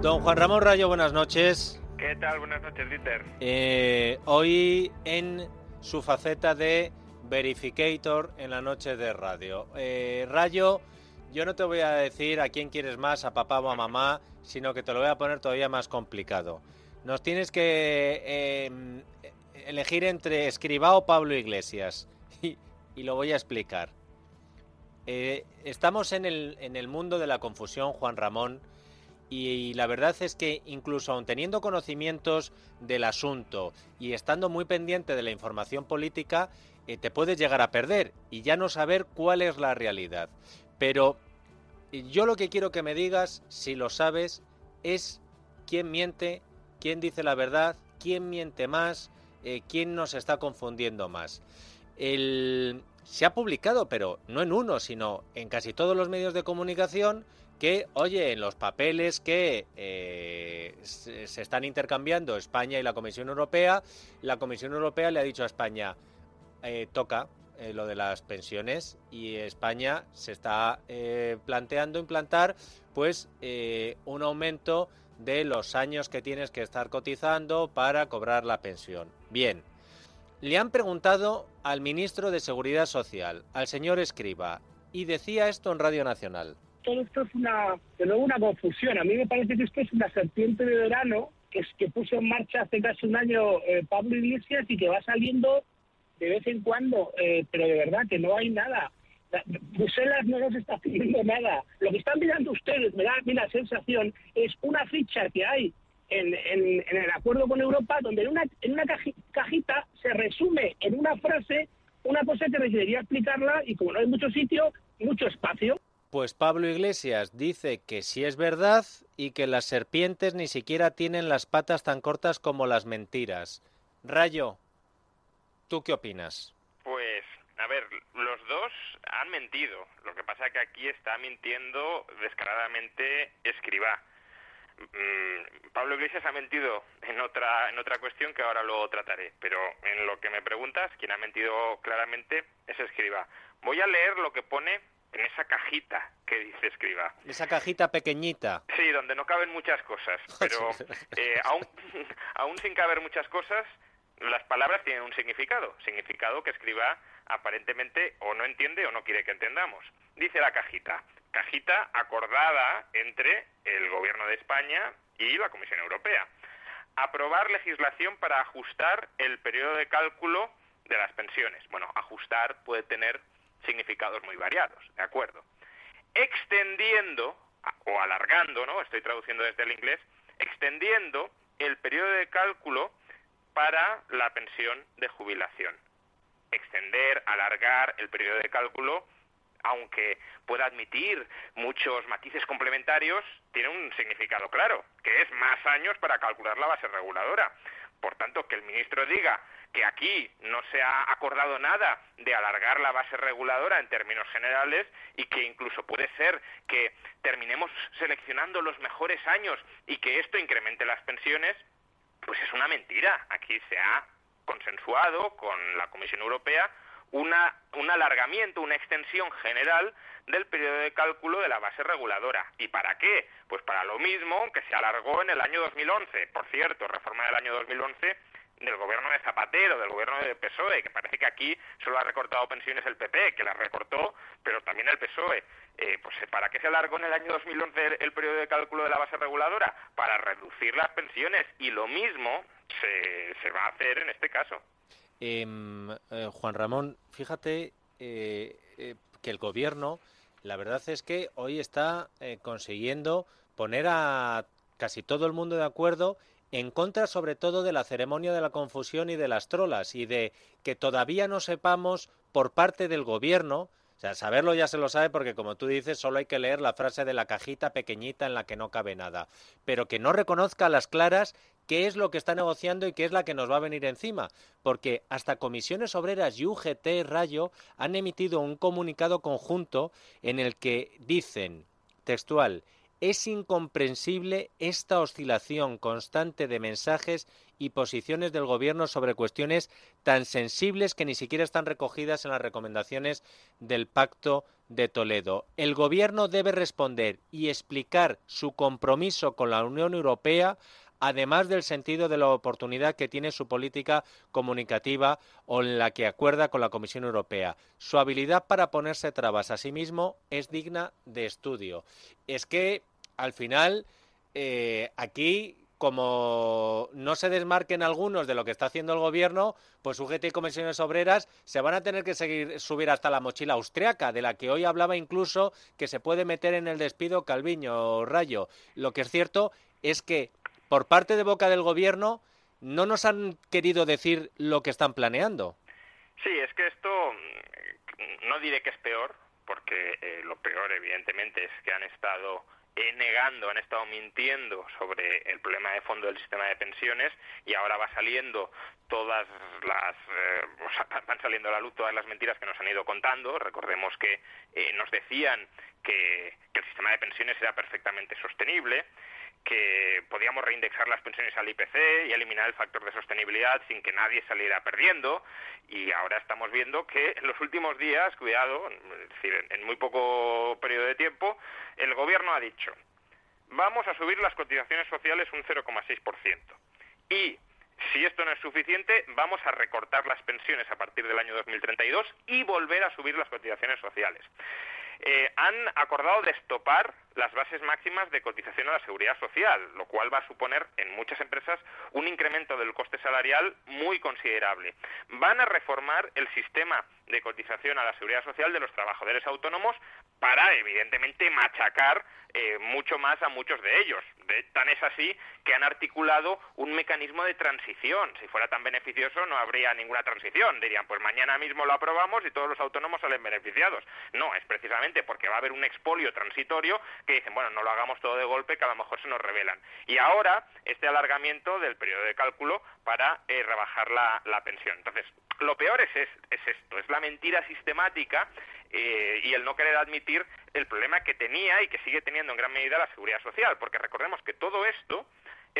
Don Juan Ramón Rayo, buenas noches. ¿Qué tal? Buenas noches, Dieter. Eh, hoy en su faceta de verificator en la noche de radio. Eh, Rayo, yo no te voy a decir a quién quieres más, a papá o a mamá, sino que te lo voy a poner todavía más complicado. Nos tienes que eh, elegir entre Escribá o Pablo Iglesias. Y, y lo voy a explicar. Eh, estamos en el, en el mundo de la confusión, Juan Ramón. Y la verdad es que incluso aun teniendo conocimientos del asunto y estando muy pendiente de la información política, eh, te puedes llegar a perder y ya no saber cuál es la realidad. Pero yo lo que quiero que me digas, si lo sabes, es quién miente, quién dice la verdad, quién miente más, eh, quién nos está confundiendo más. Se ha publicado, pero no en uno, sino en casi todos los medios de comunicación, que, oye, en los papeles que eh, se, están intercambiando España y la Comisión Europea, la Comisión Europea le ha dicho a España, eh, toca eh, lo de las pensiones y España se está planteando implantar pues un aumento de los años que tienes que estar cotizando para cobrar la pensión. Bien, le han preguntado al ministro de Seguridad Social, al señor Escriba, y decía esto en Radio Nacional. Todo esto es una, de nuevo una confusión. A mí me parece que esto es una serpiente de verano que, que puso en marcha hace casi un año eh, Pablo Iglesias y que va saliendo de vez en cuando, eh, pero de verdad que no hay nada. La- Bruselas no nos está pidiendo nada. Lo que están mirando ustedes, me da a mí la sensación, es una ficha que hay en, en- en el acuerdo con Europa, donde en una, en una caji- cajita se resume en una frase una cosa que requeriría explicarla y como no hay mucho sitio, mucho espacio. Pues Pablo Iglesias dice que sí es verdad y que las serpientes ni siquiera tienen las patas tan cortas como las mentiras. Rayo, ¿tú qué opinas? Pues, a ver, los dos han mentido. Lo que pasa es que aquí está mintiendo descaradamente Escribá. Mm, Pablo Iglesias ha mentido en otra en otra cuestión que ahora lo trataré, pero en lo que me preguntas, quien ha mentido claramente es Escribá. Voy a leer lo que pone en esa cajita que dice Escribá. Esa cajita pequeñita. Sí, donde no caben muchas cosas, pero eh, aún, aún sin caber muchas cosas, las palabras tienen un significado, significado que escriba aparentemente o no entiende o no quiere que entendamos. Dice la cajita, cajita acordada entre el Gobierno de España y la Comisión Europea. Aprobar legislación para ajustar el periodo de cálculo de las pensiones. Bueno, ajustar puede tener significados muy variados, ¿de acuerdo? extendiendo o alargando, ¿no? Estoy traduciendo desde el inglés, extendiendo el periodo de cálculo para la pensión de jubilación. Extender, alargar el periodo de cálculo, aunque pueda admitir muchos matices complementarios, tiene un significado claro, que es más años para calcular la base reguladora. Por tanto, que el ministro diga que aquí no se ha acordado nada de alargar la base reguladora en términos generales y que incluso puede ser que terminemos seleccionando los mejores años y que esto incremente las pensiones, pues es una mentira. Aquí se ha consensuado con la Comisión Europea una, un alargamiento, una extensión general del periodo de cálculo de la base reguladora. ¿Y para qué? Pues para lo mismo que se alargó en el año 2011. Por cierto, reforma del año 2011 del gobierno de Zapatero, del gobierno de PSOE, que parece que aquí solo ha recortado pensiones el PP, que las recortó, pero también el PSOE. Eh, pues ¿para qué se alargó en el año 2011 el, periodo de cálculo de la base reguladora? Para reducir las pensiones y lo mismo se, se va a hacer en este caso. Em, eh, Juan Ramón, fíjate eh, que el gobierno, la verdad es que hoy está consiguiendo poner a casi todo el mundo de acuerdo en contra sobre todo de la ceremonia de la confusión y de las trolas y de que todavía no sepamos por parte del gobierno, o sea, saberlo ya se lo sabe porque como tú dices, solo hay que leer la frase de la cajita pequeñita en la que no cabe nada, pero que no reconozca a las claras qué es lo que está negociando y qué es la que nos va a venir encima, porque hasta comisiones obreras y UGT Rayo han emitido un comunicado conjunto en el que dicen textual es incomprensible esta oscilación constante de mensajes y posiciones del Gobierno sobre cuestiones tan sensibles que ni siquiera están recogidas en las recomendaciones del Pacto de Toledo. El Gobierno debe responder y explicar su compromiso con la Unión Europea además del sentido de la oportunidad que tiene su política comunicativa o en la que acuerda con la Comisión Europea. Su habilidad para ponerse trabas a sí mismo es digna de estudio. Es que, al final, eh, aquí como no se desmarquen algunos de lo que está haciendo el gobierno, pues UGT y comisiones obreras se van a tener que seguir subir hasta la mochila austriaca, de la que hoy hablaba incluso que se puede meter en el despido Calviño Rayo. Lo que es cierto es que por parte de boca del gobierno no nos han querido decir lo que están planeando. Sí, es que esto mm, no diré que es peor, porque eh, lo peor evidentemente es que han estado eh, negando, han estado mintiendo sobre el problema de fondo del sistema de pensiones y ahora va saliendo todas las eh, van saliendo a la luz todas las mentiras que nos han ido contando. Recordemos que nos decían que, que el sistema de pensiones era perfectamente sostenible, que podíamos reindexar las pensiones al IPC y eliminar el factor de sostenibilidad sin que nadie saliera perdiendo. Y ahora estamos viendo que en los últimos días, cuidado, es decir, en muy poco periodo de tiempo, el Gobierno ha dicho, vamos a subir las cotizaciones sociales un 0,6%. Y si esto no es suficiente, vamos a recortar las pensiones a partir del año 2032 y volver a subir las cotizaciones sociales. Eh, han acordado destopar las bases máximas de cotización a la seguridad social, lo cual va a suponer en muchas empresas un incremento del coste salarial muy considerable. Van a reformar el sistema de cotización a la seguridad social de los trabajadores autónomos para, evidentemente, machacar eh, mucho más a muchos de ellos. tan es así que han articulado un mecanismo de transición. Si fuera tan beneficioso, no habría ninguna transición. Dirían, pues mañana mismo lo aprobamos y todos los autónomos salen beneficiados. No, es precisamente porque va a haber un expolio transitorio que dicen, bueno, no lo hagamos todo de golpe, que a lo mejor se nos revelan. Y ahora, este alargamiento del periodo de cálculo para eh, rebajar la, la pensión. Entonces, lo peor es, es, esto, es la mentira sistemática eh, y el no querer admitir el problema que tenía y que sigue teniendo en gran medida la seguridad social, porque recordemos que todo esto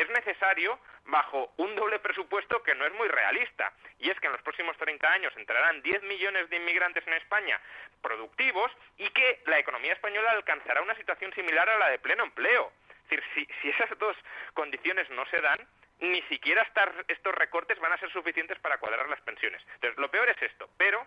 es necesario bajo un doble presupuesto que no es muy realista, y es que en los próximos 30 años entrarán 10 millones de inmigrantes en España productivos y que la economía española alcanzará una situación similar a la de pleno empleo. Es decir, si, esas dos condiciones no se dan, ni siquiera estos recortes van a ser suficientes para cuadrar las pensiones. Entonces, lo peor es esto, pero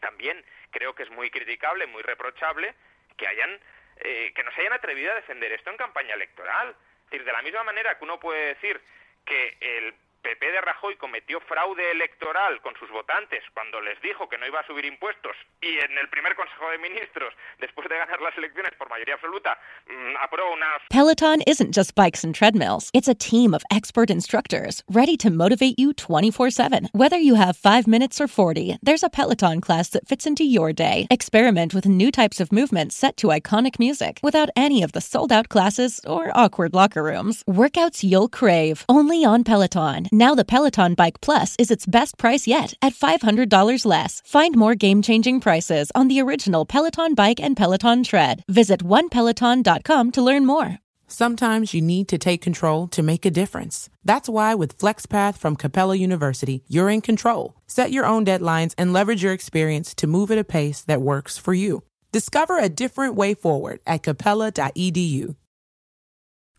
también creo que es muy criticable, muy reprochable que hayan eh, que no se hayan atrevido a defender esto en campaña electoral. Es decir, de la misma manera que uno puede decir que el PP de Rajoy cometió fraude electoral con sus votantes cuando les dijo que no iba a subir impuestos y en el primer Consejo de Ministros, después de ganar las elecciones por mayoría absoluta, mmm, aprobó una... Peloton isn't just bikes and treadmills. It's a team of expert instructors ready to motivate you 24-7. Whether you have 5 minutes or 40, there's a Peloton class that fits into your day. Experiment with new types of movements set to iconic music without any of the sold-out classes or awkward locker rooms. Workouts you'll crave, only on Peloton. Now the Peloton Bike Plus is its best price yet at $500 less. Find more game changing prices on the original Peloton Bike and Peloton Tread. Visit onepeloton.com to learn more. Sometimes you need to take control to make a difference. That's why with FlexPath from Capella University, you're in control. Set your own deadlines and leverage your experience to move at a pace that works for you. Discover a different way forward at capella.edu.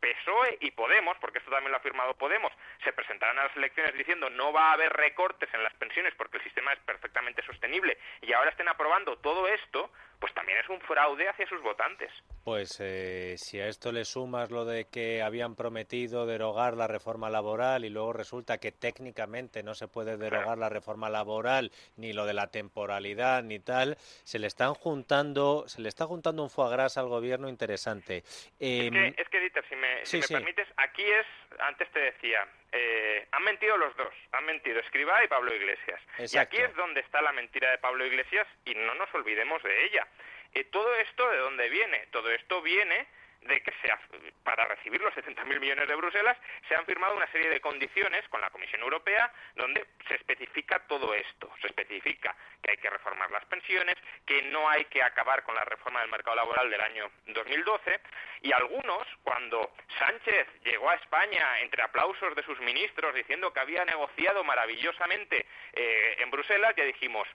PSOE y Podemos, porque esto también lo ha firmado Podemos, se presentarán a las elecciones diciendo no va a haber recortes en las pensiones porque el sistema es perfectamente sostenible y ahora estén aprobando todo esto, pues también es un fraude hacia sus votantes. Pues eh, si a esto le sumas lo de que habían prometido derogar la reforma laboral y luego resulta que técnicamente no se puede derogar la reforma laboral ni lo de la temporalidad ni tal, se le están juntando, se le está juntando un foie gras al gobierno interesante. Es Em, que, es que Dieter, si me, si sí, me sí. permites, aquí es, antes te decía, eh, han mentido los dos, han mentido Escribá y Pablo Iglesias. Y aquí es donde está la mentira de Pablo Iglesias y no nos olvidemos de ella. Eh, todo esto, ¿de dónde viene? Todo esto viene de que se ha- para recibir los 70.000 millones de Bruselas se han firmado una serie de condiciones con la Comisión Europea donde se especifica todo esto. Se especifica que hay que reformar las pensiones, que no hay que acabar con la reforma del mercado laboral del año 2012 y algunos, cuando Sánchez llegó a España entre aplausos de sus ministros diciendo que había negociado maravillosamente eh, en Bruselas, ya dijimos,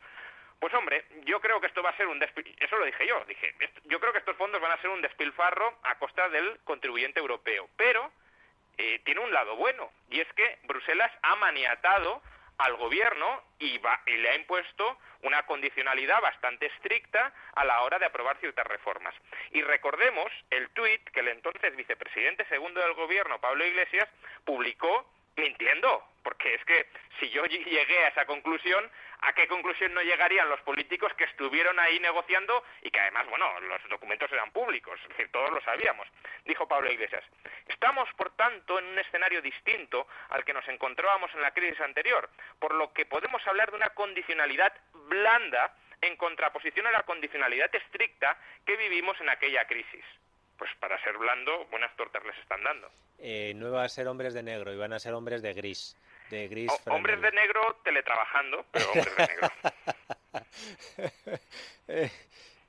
pues hombre, yo creo que esto va a ser un eso lo dije yo, dije, "Est- yo creo que estos van a ser un despilfarro a costa del contribuyente europeo, pero eh, tiene un lado bueno y es que Bruselas ha maniatado al gobierno y, va- y le ha impuesto una condicionalidad bastante estricta a la hora de aprobar ciertas reformas. Y recordemos el tuit que el entonces vicepresidente segundo del gobierno, Pablo Iglesias, publicó mintiendo, porque es que si yo ll- llegué a esa conclusión, ¿a qué conclusión no llegarían los políticos que estuvieron ahí negociando y que además, bueno, los documentos eran públicos, es decir, todos lo sabíamos? Dijo Pablo Iglesias. Estamos, por tanto, en un escenario distinto al que nos encontrábamos en la crisis anterior, por lo que podemos hablar de una condicionalidad blanda en contraposición a la condicionalidad estricta que vivimos en aquella crisis. Pues para ser blando, buenas tortas les están dando. eh, no iban a ser hombres de negro, iban a ser hombres de gris. De gris hombres de negro teletrabajando, pero hombres de negro. Eh,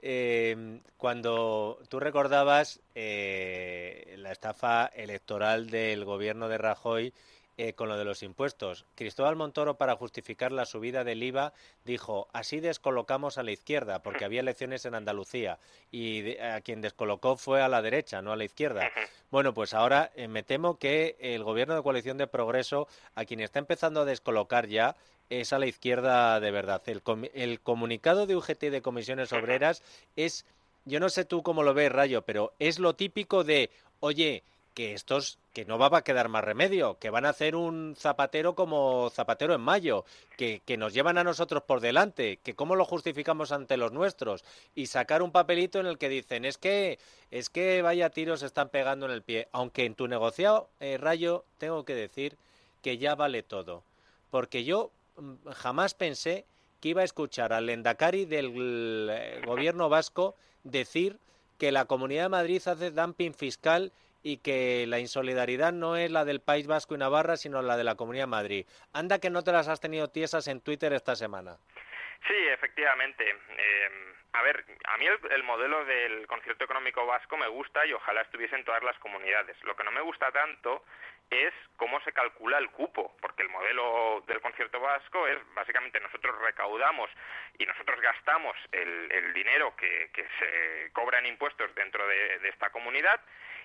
eh, cuando tú recordabas eh, la estafa electoral del gobierno de Rajoy eh, con lo de los impuestos, Cristóbal Montoro para justificar la subida del IVA dijo así descolocamos a la izquierda porque había elecciones en Andalucía y de- a quien descolocó fue a la derecha, no a la izquierda. Bueno, pues ahora eh, me temo que el gobierno de coalición de progreso a quien está empezando a descolocar ya es a la izquierda de verdad. El, com- el comunicado de UGT y de comisiones obreras es, yo no sé tú cómo lo ves, Rayo, pero es lo típico de, oye, que estos, que no va a quedar más remedio, que van a hacer un zapatero como zapatero en mayo, que, que nos llevan a nosotros por delante, que cómo lo justificamos ante los nuestros, y sacar un papelito en el que dicen, es que, es que vaya tiros están pegando en el pie, aunque en tu negociado, eh, Rayo, tengo que decir que ya vale todo, porque yo mm, jamás pensé que iba a escuchar al Endacari del eh, gobierno vasco decir que la Comunidad de Madrid hace dumping fiscal y que la insolidaridad no es la del País Vasco y Navarra, sino la de la Comunidad de Madrid. Anda que no te las has tenido tiesas en Twitter esta semana. Sí, efectivamente. Eh, a ver, a mí el, modelo del concierto económico vasco me gusta y ojalá estuviese en todas las comunidades. Lo que no me gusta tanto es cómo se calcula el cupo, porque el modelo del concierto vasco es básicamente nosotros recaudamos y nosotros gastamos el, dinero que, se cobra en impuestos dentro de esta comunidad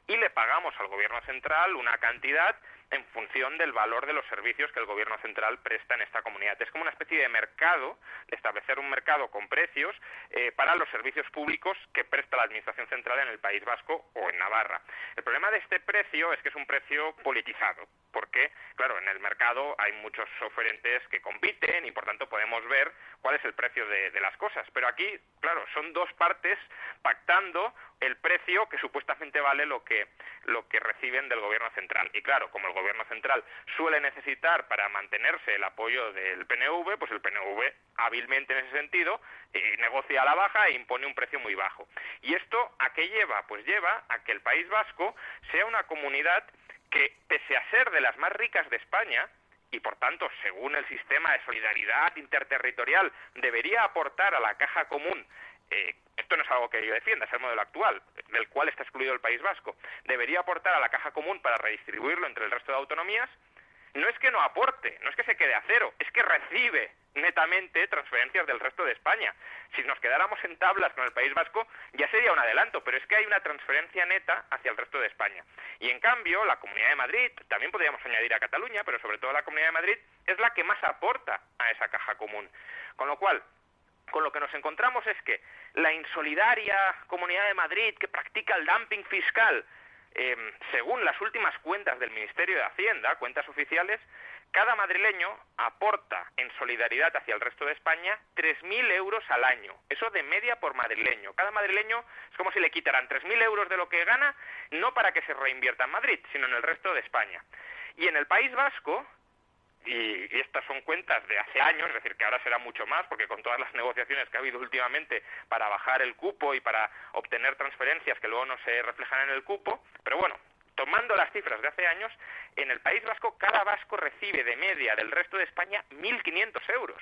y le pagamos al gobierno central una cantidad en función del valor de los servicios que el gobierno central presta en esta comunidad. Es como una especie de mercado, de establecer un mercado con precios eh, para los servicios públicos que presta la Administración Central en el País Vasco o en Navarra. El problema de este precio es que es un precio politizado, porque, claro, en el mercado hay muchos oferentes que compiten y, por tanto, podemos ver cuál es el precio de, las cosas. Pero aquí, claro, son dos partes pactando el precio que supuestamente vale lo que, lo que reciben del gobierno central. Y claro, como el gobierno central suele necesitar para mantenerse el apoyo del PNV, pues el PNV hábilmente en ese sentido eh, negocia a la baja e impone un precio muy bajo. ¿Y esto a qué lleva? Pues lleva a que el País Vasco sea una comunidad que, pese a ser de las más ricas de España, y por tanto, según el sistema de solidaridad interterritorial, debería aportar a la caja común eh, esto no es algo que yo defienda, es el modelo actual, del cual está excluido el País Vasco, debería aportar a la caja común para redistribuirlo entre el resto de autonomías, no es que no aporte, no es que se quede a cero, es que recibe netamente transferencias del resto de España. Si nos quedáramos en tablas con el País Vasco, ya sería un adelanto, pero es que hay una transferencia neta hacia el resto de España. Y en cambio, la Comunidad de Madrid, también podríamos añadir a Cataluña, pero sobre todo la Comunidad de Madrid, es la que más aporta a esa caja común. Con lo cual, con lo que nos encontramos es que la insolidaria Comunidad de Madrid que practica el dumping fiscal, em, según las últimas cuentas del Ministerio de Hacienda, cuentas oficiales, cada madrileño aporta en solidaridad hacia el resto de España 3.000 euros al año. Eso de media por madrileño. Cada madrileño es como si le quitaran 3.000 euros de lo que gana, no para que se reinvierta en Madrid, sino en el resto de España. Y en el País Vasco, y, estas son cuentas de hace años, es decir, que ahora será mucho más, porque con todas las negociaciones que ha habido últimamente para bajar el cupo y para obtener transferencias que luego no se reflejan en el cupo, pero bueno, tomando las cifras de hace años, en el País Vasco cada vasco recibe de media del resto de España 1.500 euros.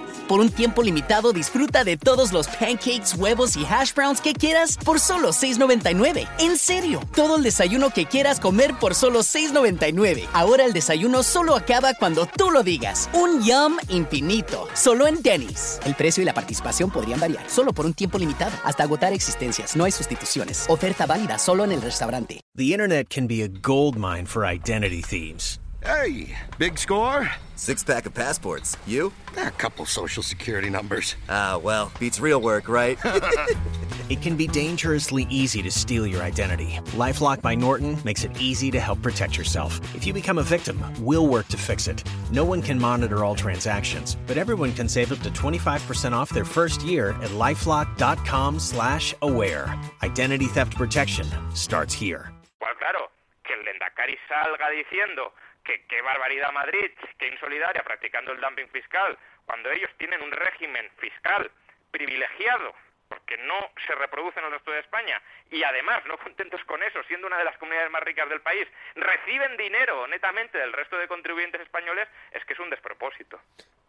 Por un tiempo limitado disfruta de todos los pancakes, huevos y hash browns que quieras por solo $6.99. En serio, todo el desayuno que quieras comer por solo $6.99. Ahora el desayuno solo acaba cuando tú lo digas. Un yum infinito. Solo en Denny's. El precio y la participación podrían variar. Solo por un tiempo limitado. Hasta agotar existencias. No hay sustituciones. Oferta válida solo en el restaurante. The internet can be a gold mine for identity themes. Hey, big score? Six pack of passports. You? A couple social security numbers. Ah, well, beats real work, right? it can be dangerously easy to steal your identity. Lifelock by Norton makes it easy to help protect yourself. If you become a victim, we'll work to fix it. No one can monitor all transactions, but everyone can save up to 25% off their first year at lifelock.com slash aware. Identity theft protection starts here. Well, claro, que el Lendakari salga diciendo que qué barbaridad Madrid, qué insolidaria practicando el dumping fiscal, cuando ellos tienen un régimen fiscal privilegiado porque no se reproduce en el resto de España y además, no contentos con eso, siendo una de las comunidades más ricas del país, reciben dinero netamente del resto de contribuyentes españoles, es que es un despropósito.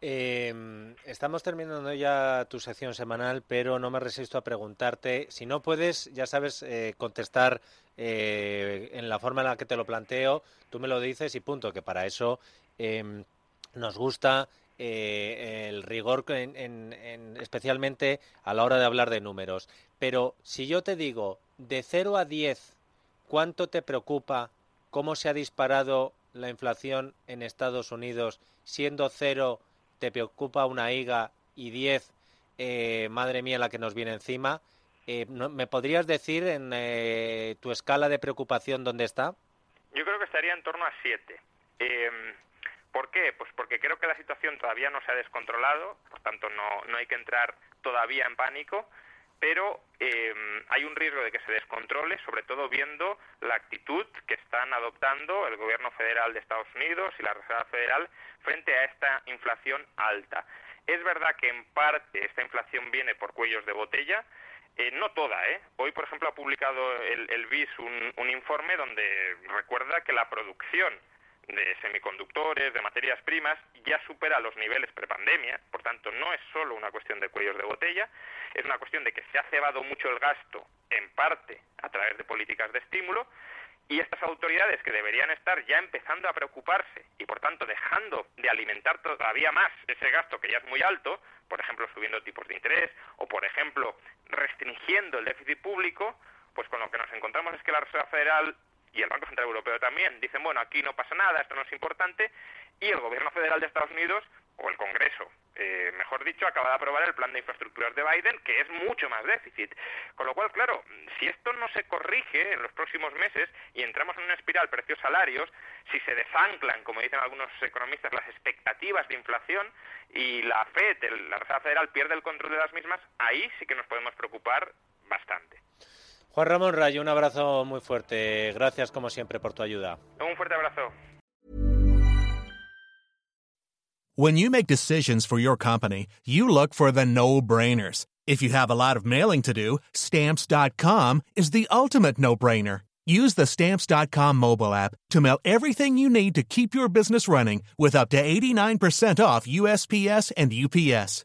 Em, estamos terminando ya tu sección semanal, pero no me resisto a preguntarte, si no puedes, ya sabes, eh, contestar eh, en la forma en la que te lo planteo, tú me lo dices y punto, que para eso em, nos gusta eh, el rigor, en, en- en- especialmente a la hora de hablar de números. Pero si yo te digo, de 0 a 10, ¿cuánto te preocupa cómo se ha disparado la inflación en Estados Unidos? Siendo 0 te preocupa una higa y 10, eh, madre mía, la que nos viene encima. Eh, ¿no- ¿Me podrías decir en eh, tu escala de preocupación dónde está? Yo creo que estaría en torno a 7. ¿Por qué? Pues porque creo que la situación todavía no se ha descontrolado, por tanto no, no hay que entrar todavía en pánico, pero eh, hay un riesgo de que se descontrole, sobre todo viendo la actitud que están adoptando el gobierno federal de Estados Unidos y la Reserva Federal frente a esta inflación alta. Es verdad que en parte esta inflación viene por cuellos de botella, eh, no toda, ¿eh? Hoy, por ejemplo, ha publicado el, el BIS un, un informe donde recuerda que la producción de semiconductores, de materias primas, ya supera los niveles prepandemia. Por tanto, no es solo una cuestión de cuellos de botella, es una cuestión de que se ha cebado mucho el gasto, en parte a través de políticas de estímulo, y estas autoridades que deberían estar ya empezando a preocuparse y, por tanto, dejando de alimentar todavía más ese gasto que ya es muy alto, por ejemplo, subiendo tipos de interés o, por ejemplo, restringiendo el déficit público, pues con lo que nos encontramos es que la Reserva Federal y el Banco Central Europeo también dicen, bueno, aquí no pasa nada, esto no es importante, y el Gobierno Federal de Estados Unidos, o el Congreso, eh, mejor dicho, acaba de aprobar el plan de infraestructuras de Biden, que es mucho más déficit. Con lo cual, claro, si esto no se corrige en los próximos meses y entramos en una espiral precios-salarios, si se desanclan, como dicen algunos economistas, las expectativas de inflación y la FED, el- la Reserva Federal, pierde el control de las mismas, ahí sí que nos podemos preocupar bastante. Juan Ramón Rayo, un abrazo muy fuerte. Gracias como siempre por tu ayuda. Un fuerte abrazo. When you make decisions for your company, you look for the no-brainers. If you have a lot of mailing to do, stamps.com is the ultimate no-brainer. Use the stamps.com mobile app to mail everything you need to keep your business running with up to 89% off USPS and UPS.